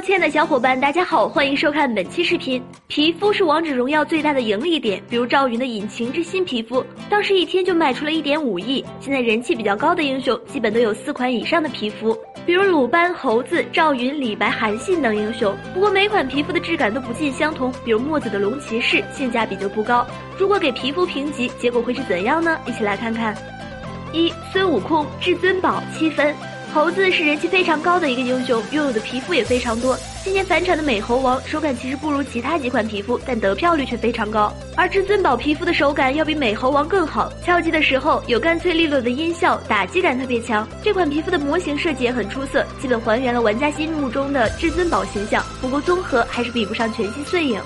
亲爱的小伙伴，大家好，欢迎收看本期视频。皮肤是王者荣耀最大的盈利点，比如赵云的引擎之心皮肤，当时一天就卖出了一点五亿。现在人气比较高的英雄，基本都有四款以上的皮肤，比如鲁班、猴子、赵云、李白、韩信等英雄。不过每款皮肤的质感都不尽相同，比如墨子的龙骑士性价比就不高。如果给皮肤评级，结果会是怎样呢？一起来看看。一孙悟空至尊宝七分。猴子是人气非常高的一个英雄，拥有的皮肤也非常多。今年返场的美猴王手感其实不如其他几款皮肤，但得票率却非常高。而至尊宝皮肤的手感要比美猴王更好，敲击的时候有干脆利落的音效，打击感特别强。这款皮肤的模型设计也很出色，基本还原了玩家心目中的至尊宝形象。不过综合还是比不上全息碎影。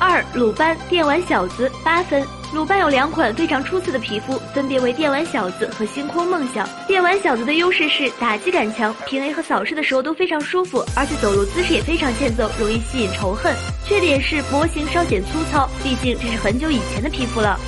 二鲁班电玩小子八分。鲁班有两款非常出色的皮肤，分别为电玩小子和星空梦想。电玩小子的优势是打击感强，平 A 和扫射的时候都非常舒服，而且走路姿势也非常欠揍，容易吸引仇恨。缺点是模型稍显粗糙，毕竟这是很久以前的皮肤了。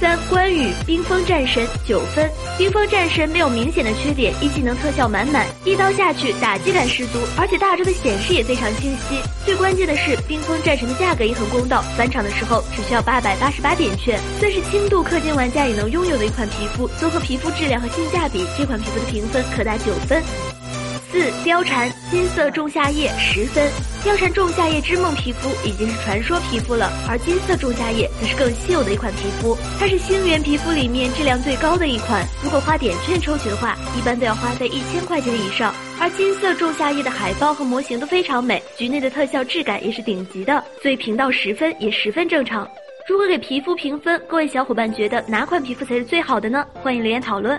三关羽冰封战神九分，冰封战神没有明显的缺点，一技能特效满满，一刀下去打击感十足，而且大招的显示也非常清晰。最关键的是冰封战神的价格也很公道，返场的时候只需要八百八十八点券，算是轻度氪金玩家也能拥有的一款皮肤。综合皮肤质量和性价比，这款皮肤的评分可达九分。四貂蝉金色仲夏夜十分，貂蝉仲夏夜之梦皮肤已经是传说皮肤了，而金色仲夏夜则是更稀有的一款皮肤，它是星源皮肤里面质量最高的一款。如果花点券抽取的话，一般都要花费一千块钱以上。而金色仲夏夜的海报和模型都非常美，局内的特效质感也是顶级的，所以评到十分也十分正常。如果给皮肤评分，各位小伙伴觉得哪款皮肤才是最好的呢？欢迎留言讨论。